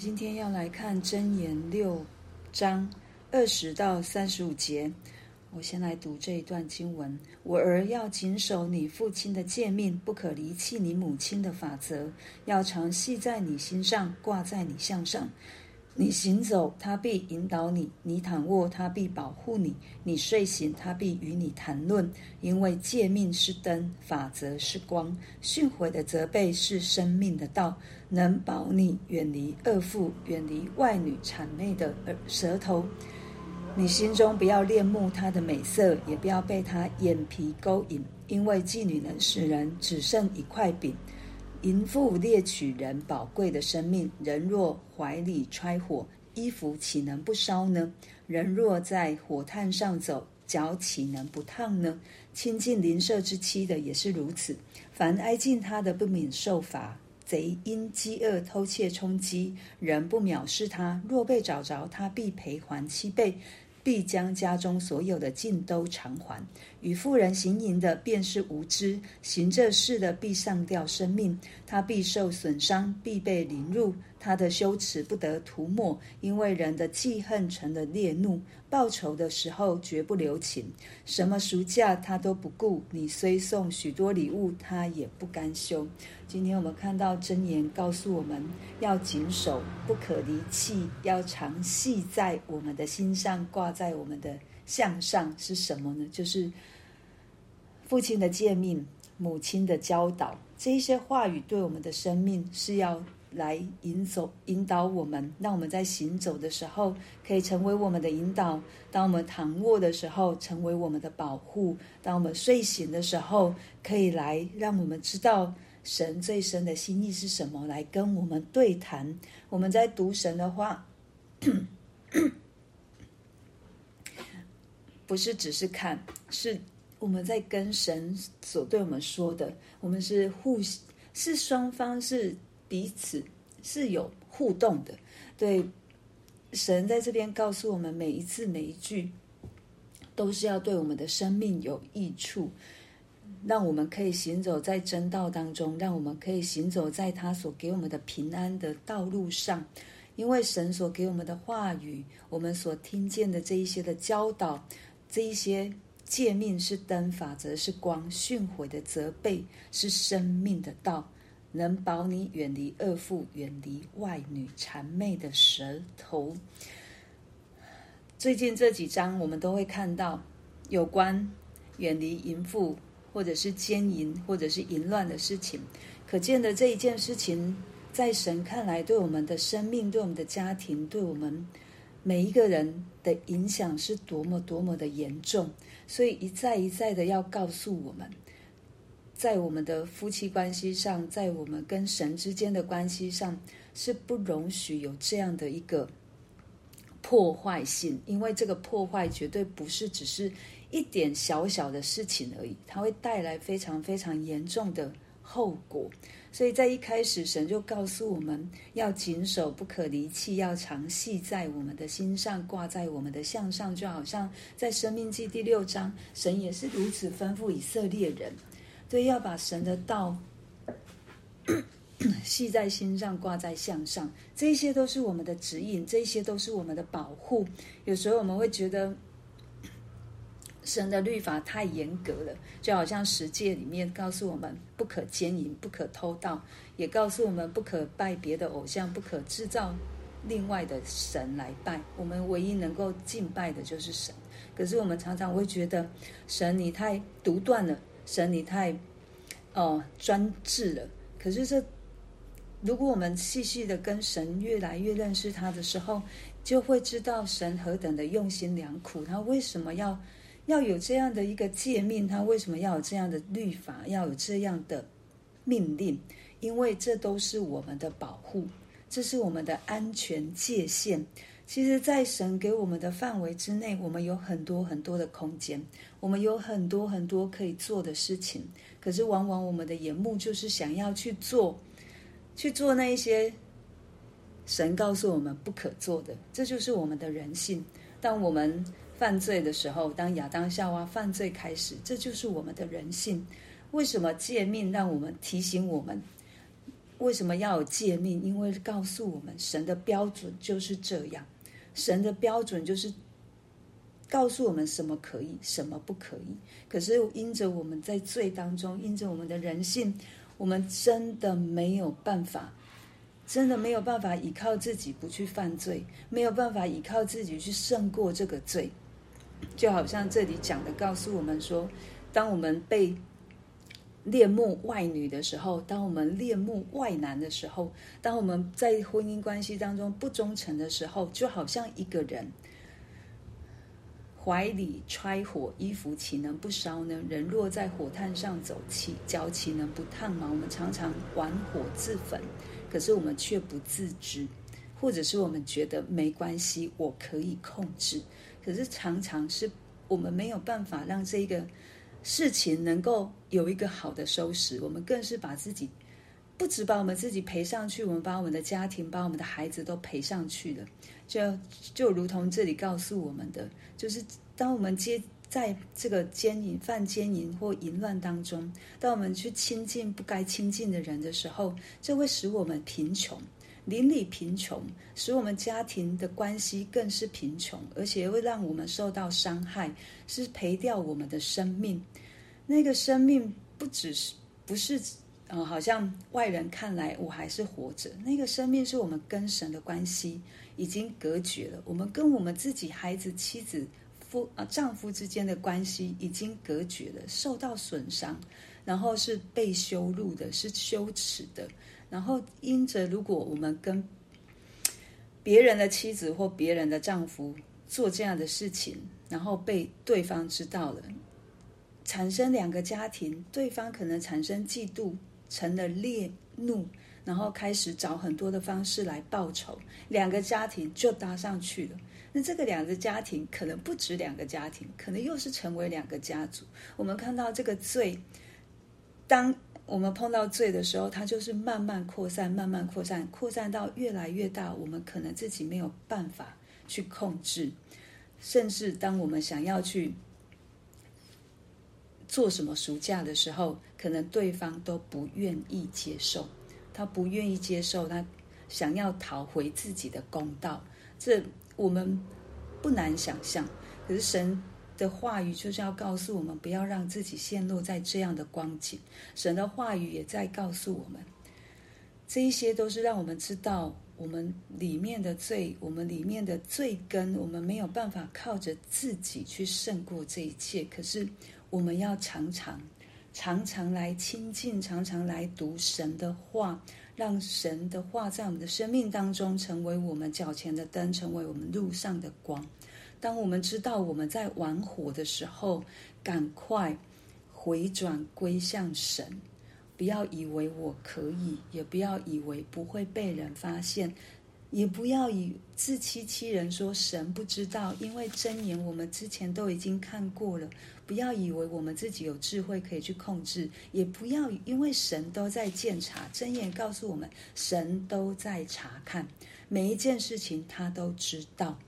今天要来看箴言六章二十到三十五节。我先来读这一段经文：我儿要谨守你父亲的诫命，不可离弃你母亲的法则，要常系在你心上，挂在你项上。你行走，他必引导你；你躺卧，他必保护你；你睡醒，他必与你谈论。因为诫命是灯，法则是光，训诲的责备是生命的道，能保你远离恶妇，远离外女谄媚的舌头。你心中不要恋慕她的美色，也不要被她眼皮勾引，因为妓女能使人只剩一块饼。淫妇猎取人宝贵的生命，人若怀里揣火，衣服岂能不烧呢？人若在火炭上走，脚岂能不烫呢？亲近邻舍之妻的也是如此。凡挨近他的，不免受罚。贼因饥饿偷窃充饥，人不藐视他，若被找着，他必赔还七倍。必将家中所有的尽都偿还。与妇人行淫的，便是无知；行这事的，必上吊生命。他必受损伤，必被凌辱。他的羞耻不得涂抹，因为人的记恨成了烈怒。报仇的时候绝不留情，什么赎价他都不顾。你虽送许多礼物，他也不甘休。今天我们看到箴言告诉我们要谨守，不可离弃，要常系在我们的心上，挂在我们的项上，是什么呢？就是父亲的诫命，母亲的教导，这一些话语对我们的生命是要。来引走、引导我们，让我们在行走的时候可以成为我们的引导；当我们躺卧的时候，成为我们的保护；当我们睡醒的时候，可以来让我们知道神最深的心意是什么，来跟我们对谈。我们在读神的话，不是只是看，是我们在跟神所对我们说的。我们是互，是双方是。彼此是有互动的，对，神在这边告诉我们，每一次每一句都是要对我们的生命有益处，让我们可以行走在真道当中，让我们可以行走在他所给我们的平安的道路上。因为神所给我们的话语，我们所听见的这一些的教导，这一些诫命是灯，法则是光，训诲的责备是生命的道。能保你远离恶妇，远离外女谄媚的舌头。最近这几章，我们都会看到有关远离淫妇，或者是奸淫，或者是淫乱的事情。可见的这一件事情，在神看来，对我们的生命、对我们的家庭、对我们每一个人的影响是多么多么的严重。所以一再一再的要告诉我们。在我们的夫妻关系上，在我们跟神之间的关系上，是不容许有这样的一个破坏性，因为这个破坏绝对不是只是一点小小的事情而已，它会带来非常非常严重的后果。所以在一开始，神就告诉我们要谨守，不可离弃，要常系在我们的心上，挂在我们的项上，就好像在《生命记》第六章，神也是如此吩咐以色列人。所以要把神的道系在心上，挂在项上，这些都是我们的指引，这些都是我们的保护。有时候我们会觉得神的律法太严格了，就好像十诫里面告诉我们不可奸淫、不可偷盗，也告诉我们不可拜别的偶像，不可制造另外的神来拜。我们唯一能够敬拜的就是神。可是我们常常会觉得神你太独断了。神，你太哦专制了。可是这，如果我们细细的跟神越来越认识他的时候，就会知道神何等的用心良苦。他为什么要要有这样的一个诫命？他为什么要有这样的律法？要有这样的命令？因为这都是我们的保护，这是我们的安全界限。其实，在神给我们的范围之内，我们有很多很多的空间，我们有很多很多可以做的事情。可是，往往我们的眼目就是想要去做，去做那一些神告诉我们不可做的。这就是我们的人性。当我们犯罪的时候，当亚当夏娃犯罪开始，这就是我们的人性。为什么诫命让我们提醒我们？为什么要有诫命？因为告诉我们，神的标准就是这样，神的标准就是告诉我们什么可以，什么不可以。可是因着我们在罪当中，因着我们的人性，我们真的没有办法，真的没有办法依靠自己不去犯罪，没有办法依靠自己去胜过这个罪。就好像这里讲的，告诉我们说，当我们被恋慕外女的时候，当我们恋慕外男的时候，当我们在婚姻关系当中不忠诚的时候，就好像一个人。怀里揣火，衣服岂能不烧呢？人若在火炭上走，起脚岂能不烫吗？我们常常玩火自焚，可是我们却不自知，或者是我们觉得没关系，我可以控制。可是常常是我们没有办法让这个事情能够有一个好的收拾，我们更是把自己不止把我们自己赔上去，我们把我们的家庭、把我们的孩子都赔上去了。就就如同这里告诉我们的，就是当我们接在这个奸淫、犯奸淫或淫乱当中，当我们去亲近不该亲近的人的时候，这会使我们贫穷，邻里贫穷，使我们家庭的关系更是贫穷，而且会让我们受到伤害，是赔掉我们的生命。那个生命不只是不是。嗯，好像外人看来我还是活着。那个生命是我们跟神的关系已经隔绝了，我们跟我们自己孩子、妻子、夫啊丈夫之间的关系已经隔绝了，受到损伤，然后是被羞辱的，是羞耻的。然后因着如果我们跟别人的妻子或别人的丈夫做这样的事情，然后被对方知道了，产生两个家庭，对方可能产生嫉妒。成了烈怒，然后开始找很多的方式来报仇，两个家庭就搭上去了。那这个两个家庭可能不止两个家庭，可能又是成为两个家族。我们看到这个罪，当我们碰到罪的时候，它就是慢慢扩散，慢慢扩散，扩散到越来越大。我们可能自己没有办法去控制，甚至当我们想要去。做什么赎价的时候，可能对方都不愿意接受，他不愿意接受，他想要讨回自己的公道，这我们不难想象。可是神的话语就是要告诉我们，不要让自己陷落在这样的光景。神的话语也在告诉我们，这一些都是让我们知道我们里面的罪，我们里面的罪根，我们没有办法靠着自己去胜过这一切。可是。我们要常常、常常来亲近，常常来读神的话，让神的话在我们的生命当中成为我们脚前的灯，成为我们路上的光。当我们知道我们在玩火的时候，赶快回转归向神，不要以为我可以，也不要以为不会被人发现。也不要以自欺欺人，说神不知道，因为箴言我们之前都已经看过了。不要以为我们自己有智慧可以去控制，也不要因为神都在检查。箴言告诉我们，神都在查看每一件事情，他都知道。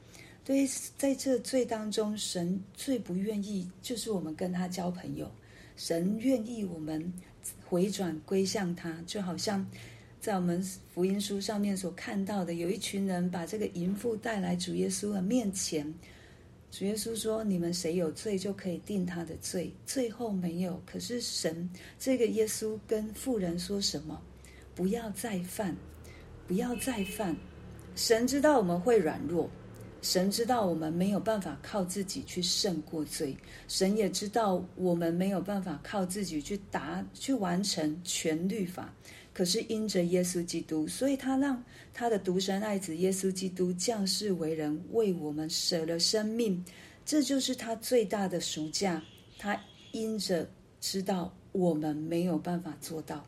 对于，在这罪当中，神最不愿意就是我们跟他交朋友。神愿意我们回转归向他，就好像。在我们福音书上面所看到的，有一群人把这个淫妇带来主耶稣的面前。主耶稣说：“你们谁有罪，就可以定他的罪。”最后没有。可是神这个耶稣跟妇人说什么？不要再犯，不要再犯。神知道我们会软弱，神知道我们没有办法靠自己去胜过罪，神也知道我们没有办法靠自己去达去完成全律法。可是因着耶稣基督，所以他让他的独生爱子耶稣基督降世为人，为我们舍了生命，这就是他最大的赎价。他因着知道我们没有办法做到，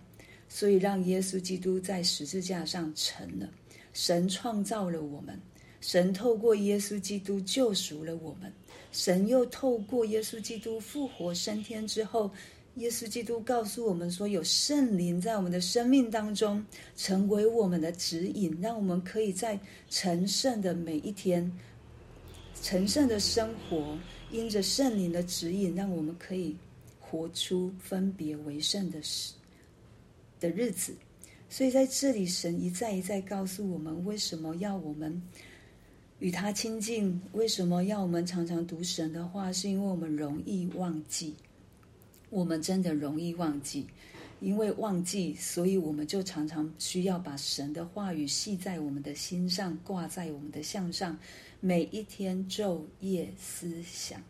所以让耶稣基督在十字架上成了。神创造了我们，神透过耶稣基督救赎了我们，神又透过耶稣基督复活升天之后。耶稣基督告诉我们说：“有圣灵在我们的生命当中，成为我们的指引，让我们可以在成圣的每一天、成圣的生活，因着圣灵的指引，让我们可以活出分别为圣的时的日子，所以在这里，神一再一再告诉我们，为什么要我们与他亲近？为什么要我们常常读神的话？是因为我们容易忘记，我们真的容易忘记。因为忘记，所以我们就常常需要把神的话语系在我们的心上，挂在我们的项上，每一天昼夜思想。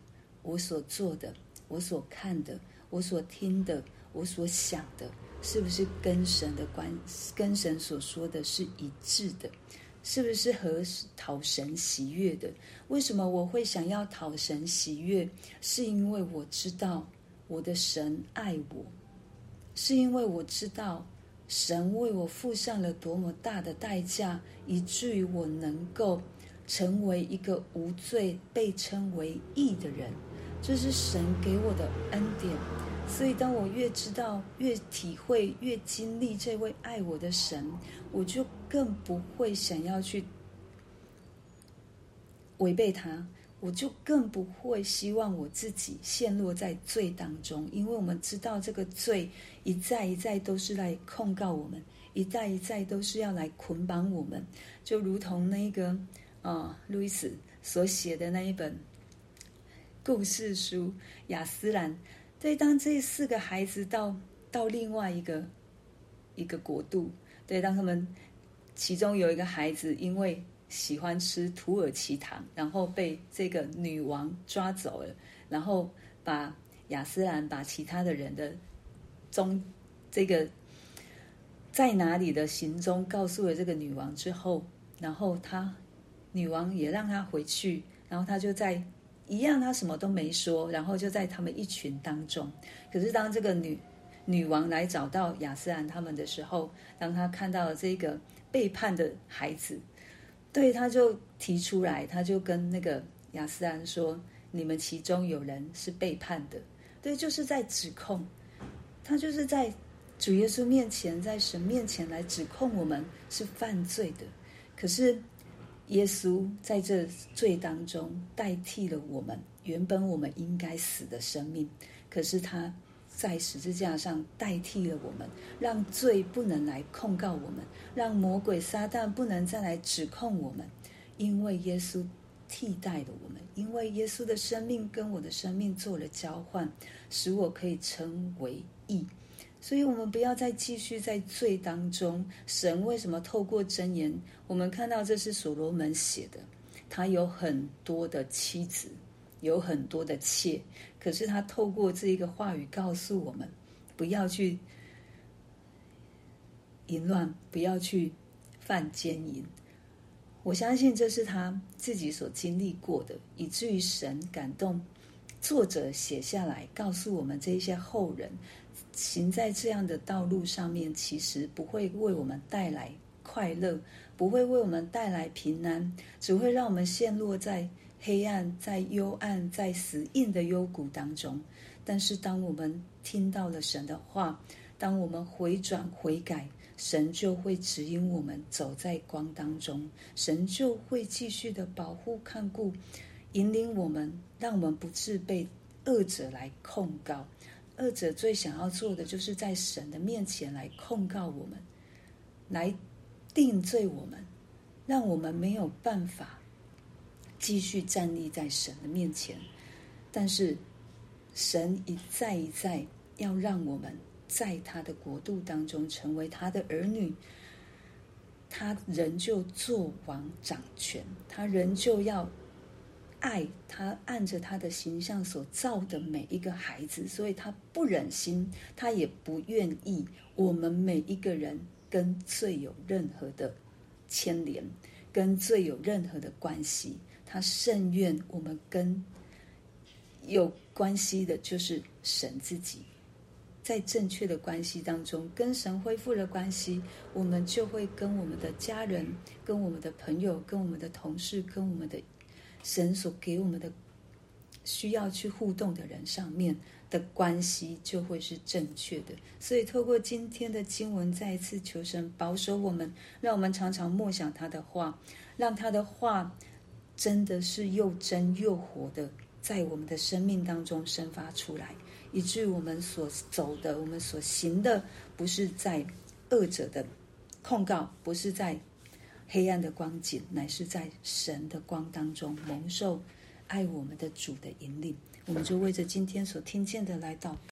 我所做的，我所看的，我所听的，我所想的，是不是跟神的关，跟神所说的是一致的？是不是和讨神喜悦的？为什么我会想要讨神喜悦？是因为我知道我的神爱我。是因为我知道神为我付上了多么大的代价，以至于我能够成为一个无罪、被称为义的人，这是神给我的恩典。所以，当我越知道、越体会、越经历这位爱我的神，我就更不会想要去违背他。我就更不会希望我自己陷落在罪当中，因为我们知道这个罪一再一再都是来控告我们，一再一再都是要来捆绑我们，就如同那个啊、路易斯所写的那一本故事书《雅斯兰》。对，当这四个孩子到到另外一个一个国度，对，当他们其中有一个孩子因为。喜欢吃土耳其糖，然后被这个女王抓走了，然后把亚斯兰把其他的人的踪这个在哪里的行踪告诉了这个女王之后，然后他女王也让他回去，然后他就在一样，他什么都没说，然后就在他们一群当中。可是当这个女女王来找到亚斯兰他们的时候，当他看到了这个背叛的孩子。对，他就提出来，他就跟那个雅斯兰说：“你们其中有人是背叛的。”对，就是在指控，他就是在主耶稣面前，在神面前来指控我们是犯罪的。可是耶稣在这罪当中代替了我们原本我们应该死的生命，可是他。在十字架上代替了我们，让罪不能来控告我们，让魔鬼撒旦不能再来指控我们，因为耶稣替代了我们，因为耶稣的生命跟我的生命做了交换，使我可以称为义。所以，我们不要再继续在罪当中。神为什么透过箴言？我们看到这是所罗门写的，他有很多的妻子。有很多的妾，可是他透过这一个话语告诉我们，不要去淫乱，不要去犯奸淫。我相信这是他自己所经历过的，以至于神感动作者写下来，告诉我们这些后人行在这样的道路上面，其实不会为我们带来快乐，不会为我们带来平安，只会让我们陷落在。黑暗在幽暗，在死硬的幽谷当中。但是，当我们听到了神的话，当我们回转悔改，神就会指引我们走在光当中。神就会继续的保护、看顾、引领我们，让我们不致被恶者来控告。恶者最想要做的，就是在神的面前来控告我们，来定罪我们，让我们没有办法。继续站立在神的面前，但是神一再一再要让我们在他的国度当中成为他的儿女，他仍旧做王掌权，他仍旧要爱他按着他的形象所造的每一个孩子，所以他不忍心，他也不愿意我们每一个人跟罪有任何的牵连，跟罪有任何的关系。他甚愿我们跟有关系的，就是神自己，在正确的关系当中，跟神恢复了关系，我们就会跟我们的家人、跟我们的朋友、跟我们的同事、跟我们的神所给我们的需要去互动的人上面的关系，就会是正确的。所以，透过今天的经文，再一次求神保守我们，让我们常常默想他的话，让他的话。真的是又真又活的，在我们的生命当中生发出来，以至于我们所走的、我们所行的，不是在恶者的控告，不是在黑暗的光景，乃是在神的光当中蒙受爱我们的主的引领。我们就为着今天所听见的来祷告。